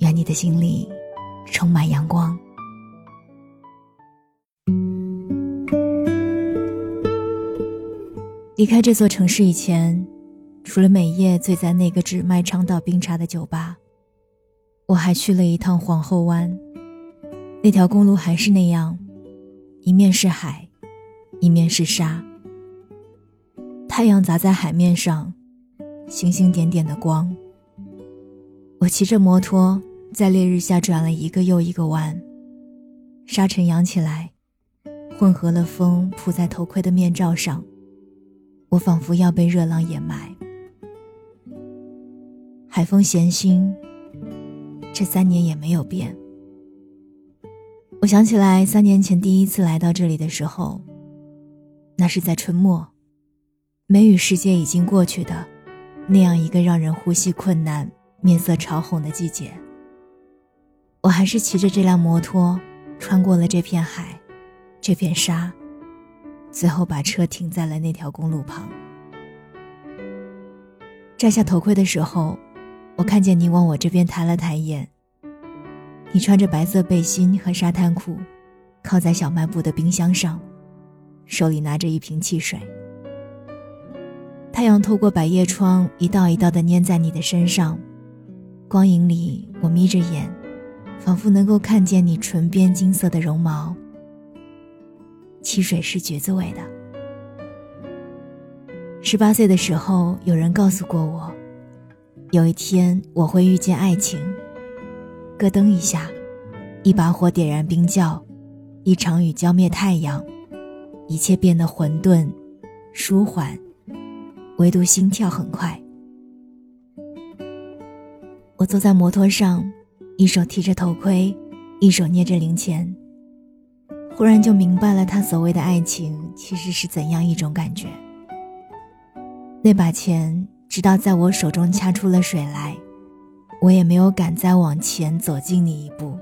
愿你的心里充满阳光。离开这座城市以前，除了每夜醉在那个只卖长岛冰茶的酒吧，我还去了一趟皇后湾。那条公路还是那样，一面是海，一面是沙。太阳砸在海面上，星星点点的光。我骑着摩托。在烈日下转了一个又一个弯，沙尘扬起来，混合了风扑在头盔的面罩上，我仿佛要被热浪掩埋。海风咸腥，这三年也没有变。我想起来三年前第一次来到这里的时候，那是在春末，梅雨时节已经过去的那样一个让人呼吸困难、面色潮红的季节。我还是骑着这辆摩托，穿过了这片海，这片沙，最后把车停在了那条公路旁。摘下头盔的时候，我看见你往我这边抬了抬眼。你穿着白色背心和沙滩裤，靠在小卖部的冰箱上，手里拿着一瓶汽水。太阳透过百叶窗，一道一道的粘在你的身上，光影里，我眯着眼。仿佛能够看见你唇边金色的绒毛。汽水是橘子味的。十八岁的时候，有人告诉过我，有一天我会遇见爱情。咯噔一下，一把火点燃冰窖，一场雨浇灭太阳，一切变得混沌、舒缓，唯独心跳很快。我坐在摩托上。一手提着头盔，一手捏着零钱。忽然就明白了，他所谓的爱情其实是怎样一种感觉。那把钱，直到在我手中掐出了水来，我也没有敢再往前走近你一步。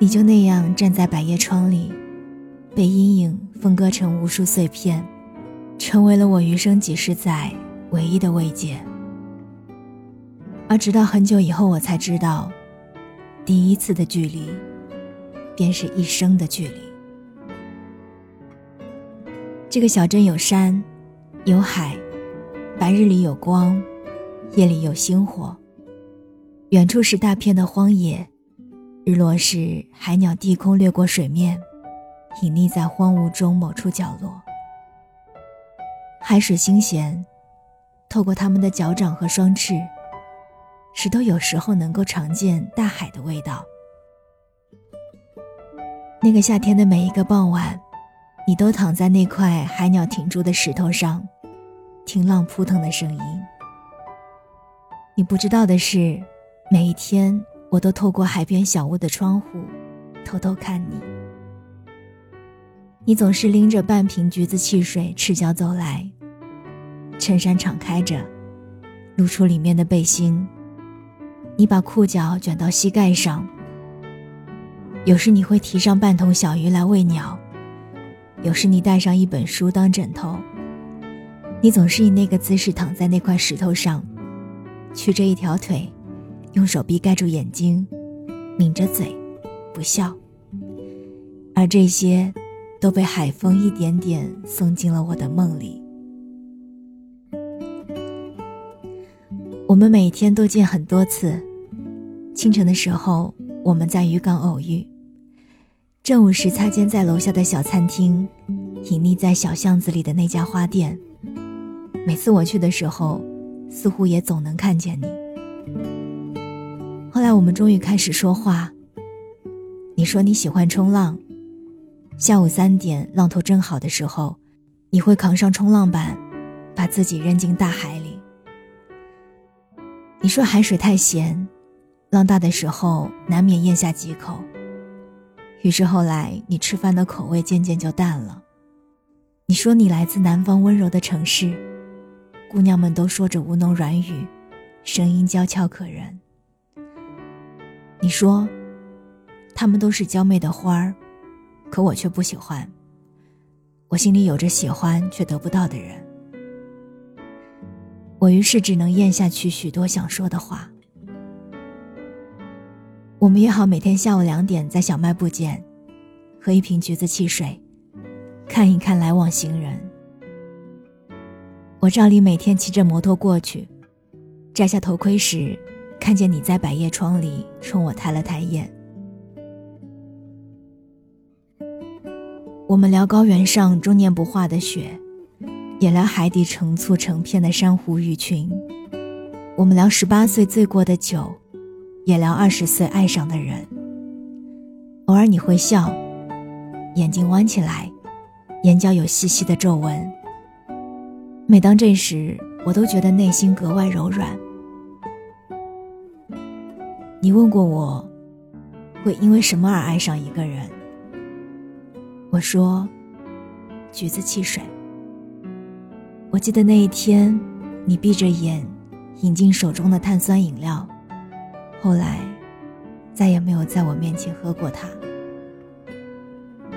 你就那样站在百叶窗里，被阴影分割成无数碎片，成为了我余生几十载唯一的慰藉。而直到很久以后，我才知道，第一次的距离，便是一生的距离。这个小镇有山，有海，白日里有光，夜里有星火。远处是大片的荒野，日落时海鸟低空掠过水面，隐匿在荒芜中某处角落。海水清咸，透过它们的脚掌和双翅。石头有时候能够尝见大海的味道。那个夏天的每一个傍晚，你都躺在那块海鸟停住的石头上，听浪扑腾的声音。你不知道的是，每一天我都透过海边小屋的窗户，偷偷看你。你总是拎着半瓶橘子汽水，赤脚走来，衬衫敞开着，露出里面的背心。你把裤脚卷到膝盖上。有时你会提上半桶小鱼来喂鸟，有时你带上一本书当枕头。你总是以那个姿势躺在那块石头上，曲着一条腿，用手臂盖住眼睛，抿着嘴，不笑。而这些，都被海风一点点送进了我的梦里。我们每天都见很多次。清晨的时候，我们在渔港偶遇；正午时擦肩在楼下的小餐厅，隐匿在小巷子里的那家花店。每次我去的时候，似乎也总能看见你。后来我们终于开始说话。你说你喜欢冲浪，下午三点浪头正好的时候，你会扛上冲浪板，把自己扔进大海里。你说海水太咸。浪大的时候难免咽下几口。于是后来你吃饭的口味渐渐就淡了。你说你来自南方温柔的城市，姑娘们都说着吴侬软语，声音娇俏可人。你说，她们都是娇媚的花儿，可我却不喜欢。我心里有着喜欢却得不到的人。我于是只能咽下去许多想说的话。我们约好每天下午两点在小卖部见，喝一瓶橘子汽水。看一看来往行人，我照例每天骑着摩托过去，摘下头盔时，看见你在百叶窗里冲我抬了抬眼。我们聊高原上终年不化的雪，也聊海底成簇成片的珊瑚鱼群。我们聊十八岁醉过的酒，也聊二十岁爱上的人。偶尔你会笑，眼睛弯起来。眼角有细细的皱纹。每当这时，我都觉得内心格外柔软。你问过我，会因为什么而爱上一个人？我说，橘子汽水。我记得那一天，你闭着眼，饮进手中的碳酸饮料，后来，再也没有在我面前喝过它。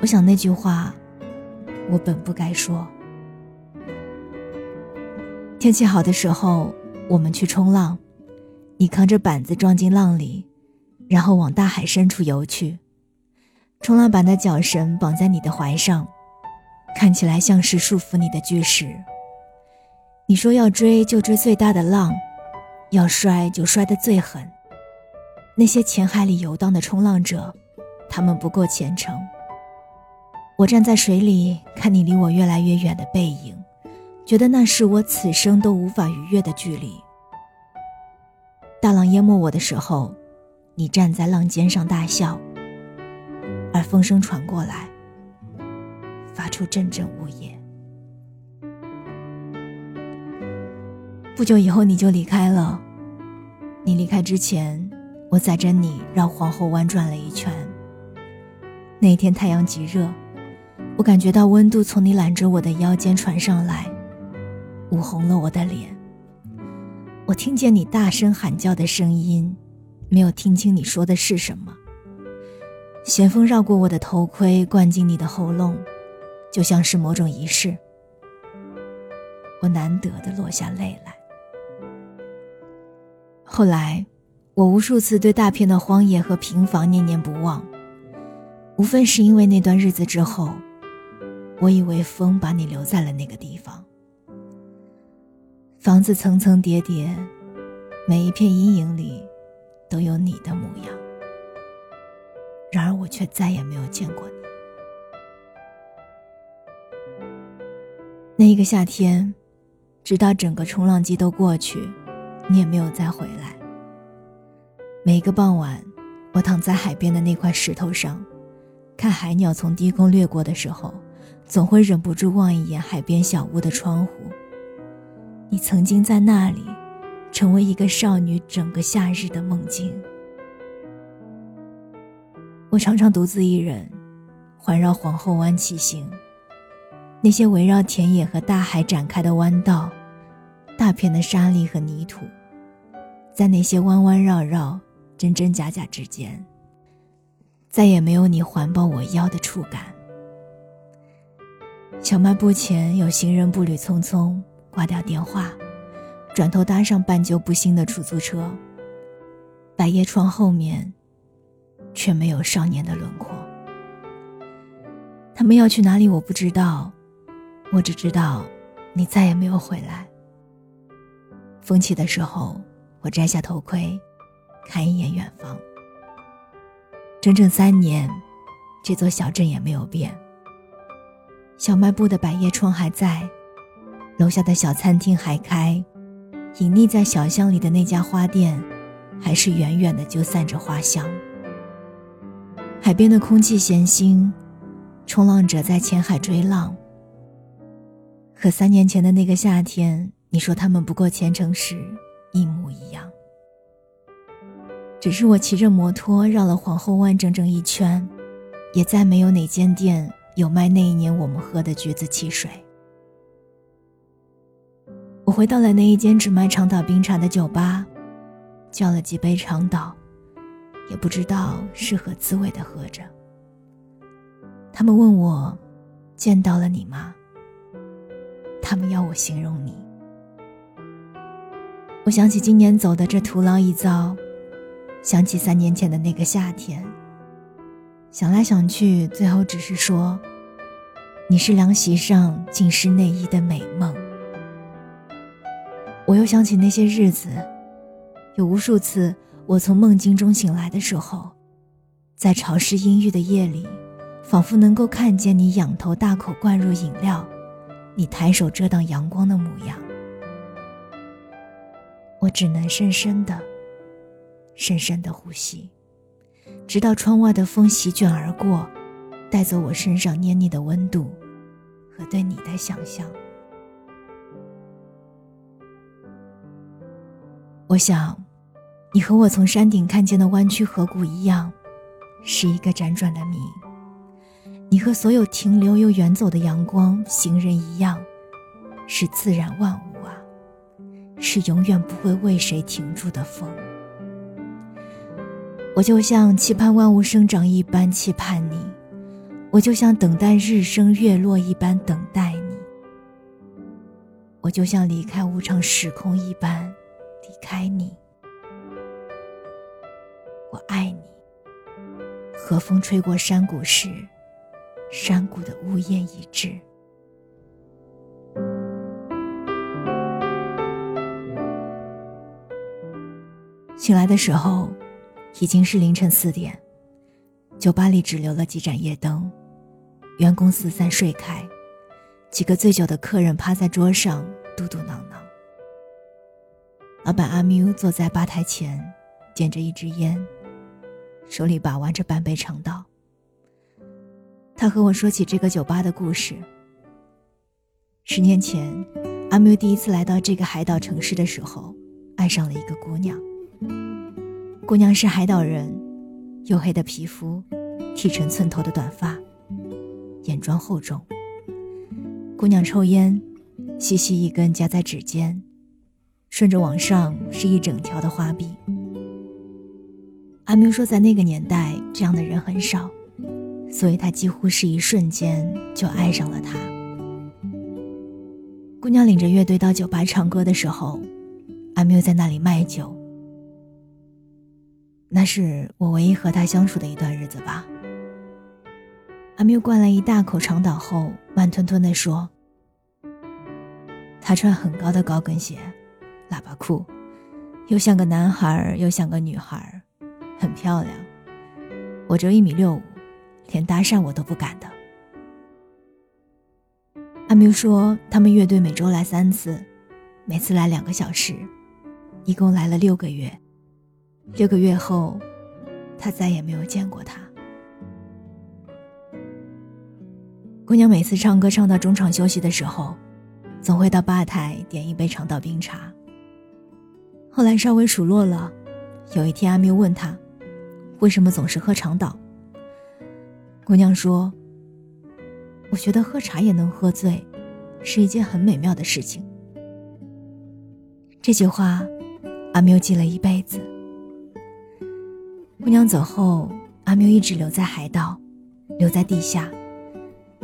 我想那句话。我本不该说。天气好的时候，我们去冲浪，你扛着板子撞进浪里，然后往大海深处游去。冲浪板的脚绳绑在你的怀上，看起来像是束缚你的巨石。你说要追就追最大的浪，要摔就摔得最狠。那些浅海里游荡的冲浪者，他们不够虔诚。我站在水里，看你离我越来越远的背影，觉得那是我此生都无法逾越的距离。大浪淹没我的时候，你站在浪尖上大笑，而风声传过来，发出阵阵呜咽。不久以后，你就离开了。你离开之前，我载着你绕皇后湾转了一圈。那天太阳极热。我感觉到温度从你揽着我的腰间传上来，捂红了我的脸。我听见你大声喊叫的声音，没有听清你说的是什么。咸风绕过我的头盔，灌进你的喉咙，就像是某种仪式。我难得的落下泪来。后来，我无数次对大片的荒野和平房念念不忘，无非是因为那段日子之后。我以为风把你留在了那个地方。房子层层叠叠，每一片阴影里都有你的模样。然而我却再也没有见过你。那一个夏天，直到整个冲浪季都过去，你也没有再回来。每个傍晚，我躺在海边的那块石头上，看海鸟从低空掠过的时候。总会忍不住望一眼海边小屋的窗户。你曾经在那里，成为一个少女整个夏日的梦境。我常常独自一人，环绕皇后湾骑行。那些围绕田野和大海展开的弯道，大片的沙砾和泥土，在那些弯弯绕绕、真真假假之间，再也没有你环抱我腰的触感。小卖部前有行人步履匆匆，挂掉电话，转头搭上半旧不新的出租车。百叶窗后面，却没有少年的轮廓。他们要去哪里？我不知道，我只知道，你再也没有回来。风起的时候，我摘下头盔，看一眼远方。整整三年，这座小镇也没有变。小卖部的百叶窗还在，楼下的小餐厅还开，隐匿在小巷里的那家花店，还是远远的就散着花香。海边的空气咸腥，冲浪者在浅海追浪。和三年前的那个夏天，你说他们不够虔诚时，一模一样。只是我骑着摩托绕了皇后湾整整一圈，也再没有哪间店有卖那一年我们喝的橘子汽水。我回到了那一间只卖长岛冰茶的酒吧，叫了几杯长岛，也不知道是何滋味的喝着。他们问我，见到了你吗？他们要我形容你。我想起今年走的这徒劳一遭。想起三年前的那个夏天，想来想去，最后只是说：“你是凉席上浸湿内衣的美梦。”我又想起那些日子，有无数次我从梦境中醒来的时候，在潮湿阴郁的夜里，仿佛能够看见你仰头大口灌入饮料，你抬手遮挡阳光的模样。我只能深深的。深深的呼吸，直到窗外的风席卷而过，带走我身上黏腻的温度和对你的想象。我想，你和我从山顶看见的弯曲河谷一样，是一个辗转的谜。你和所有停留又远走的阳光、行人一样，是自然万物啊，是永远不会为谁停住的风。我就像期盼万物生长一般期盼你，我就像等待日升月落一般等待你，我就像离开无常时空一般离开你。我爱你。和风吹过山谷时，山谷的呜咽一致。醒来的时候。已经是凌晨四点，酒吧里只留了几盏夜灯，员工四散睡开，几个醉酒的客人趴在桌上嘟嘟囔囔。老板阿缪坐在吧台前，点着一支烟，手里把玩着半杯长岛。他和我说起这个酒吧的故事。十年前，阿缪第一次来到这个海岛城市的时候，爱上了一个姑娘。姑娘是海岛人，黝黑的皮肤，剃成寸头的短发，眼妆厚重。姑娘抽烟，细细一根夹在指尖，顺着往上是一整条的花臂。阿明说，在那个年代，这样的人很少，所以他几乎是一瞬间就爱上了她。姑娘领着乐队到酒吧唱歌的时候，阿缪在那里卖酒。那是我唯一和他相处的一段日子吧。阿缪灌了一大口长岛后，慢吞吞地说：“他穿很高的高跟鞋，喇叭裤，又像个男孩又像个女孩，很漂亮。我只有一米六五，连搭讪我都不敢的。”阿缪说：“他们乐队每周来三次，每次来两个小时，一共来了六个月。”六个月后，他再也没有见过她。姑娘每次唱歌唱到中场休息的时候，总会到吧台点一杯长岛冰茶。后来稍微熟络了，有一天阿缪问她，为什么总是喝长岛？姑娘说：“我觉得喝茶也能喝醉，是一件很美妙的事情。”这句话，阿缪记了一辈子。姑娘走后，阿缪一直留在海岛，留在地下。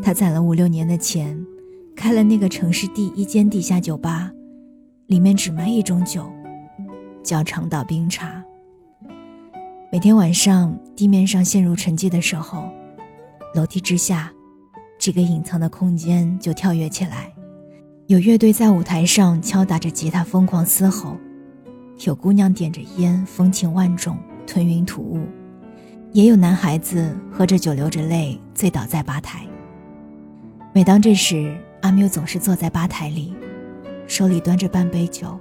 他攒了五六年的钱，开了那个城市第一间地下酒吧，里面只卖一种酒，叫长岛冰茶。每天晚上，地面上陷入沉寂的时候，楼梯之下，这个隐藏的空间就跳跃起来，有乐队在舞台上敲打着吉他疯狂嘶吼，有姑娘点着烟风情万种。吞云吐雾，也有男孩子喝着酒流着泪醉倒在吧台。每当这时，阿缪总是坐在吧台里，手里端着半杯酒，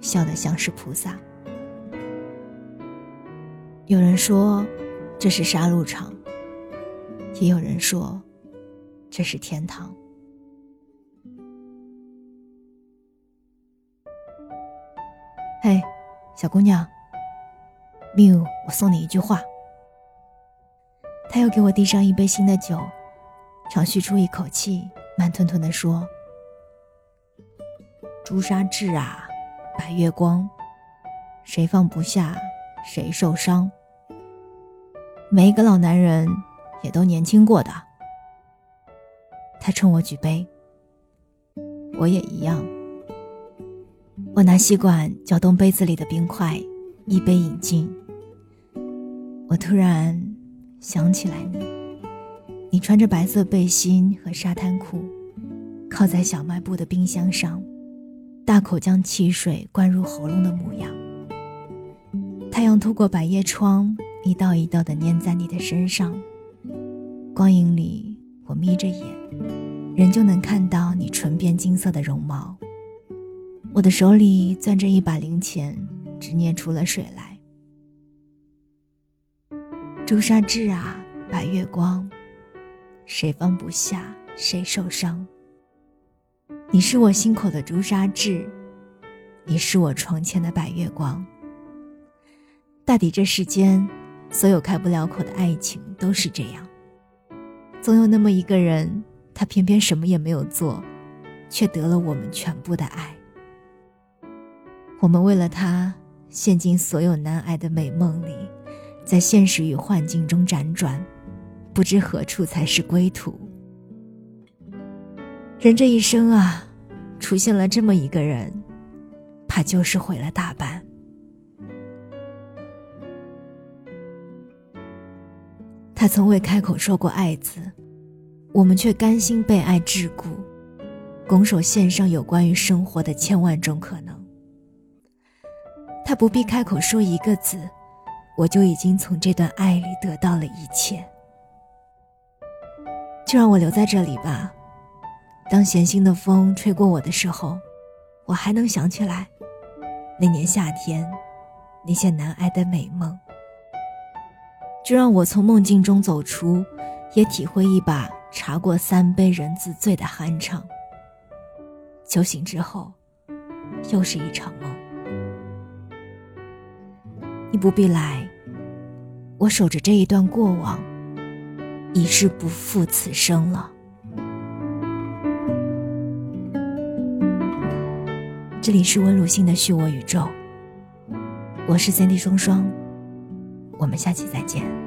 笑得像是菩萨。有人说这是杀戮场，也有人说这是天堂。嘿，小姑娘。缪，我送你一句话。他又给我递上一杯新的酒，长吁出一口气，慢吞吞地说：“朱砂痣啊，白月光，谁放不下，谁受伤。每一个老男人也都年轻过的。”他冲我举杯，我也一样。我拿吸管搅动杯子里的冰块，一杯饮尽。我突然。想起来你，你穿着白色背心和沙滩裤，靠在小卖部的冰箱上，大口将汽水灌入喉咙的模样。太阳透过百叶窗，一道一道的粘在你的身上。光影里，我眯着眼，仍旧能看到你唇边金色的绒毛。我的手里攥着一把零钱，只捏出了水来。朱砂痣啊，白月光，谁放不下，谁受伤。你是我心口的朱砂痣，你是我床前的白月光。大抵这世间，所有开不了口的爱情都是这样。总有那么一个人，他偏偏什么也没有做，却得了我们全部的爱。我们为了他，陷进所有难挨的美梦里。在现实与幻境中辗转，不知何处才是归途。人这一生啊，出现了这么一个人，怕就是毁了大半。他从未开口说过爱字，我们却甘心被爱桎梏，拱手献上有关于生活的千万种可能。他不必开口说一个字。我就已经从这段爱里得到了一切，就让我留在这里吧。当咸腥的风吹过我的时候，我还能想起来那年夏天那些难挨的美梦。就让我从梦境中走出，也体会一把茶过三杯人自醉的酣畅。酒醒之后，又是一场梦。你不必来，我守着这一段过往，已是不负此生了。这里是温鲁信的虚我宇宙，我是三 D 双双，我们下期再见。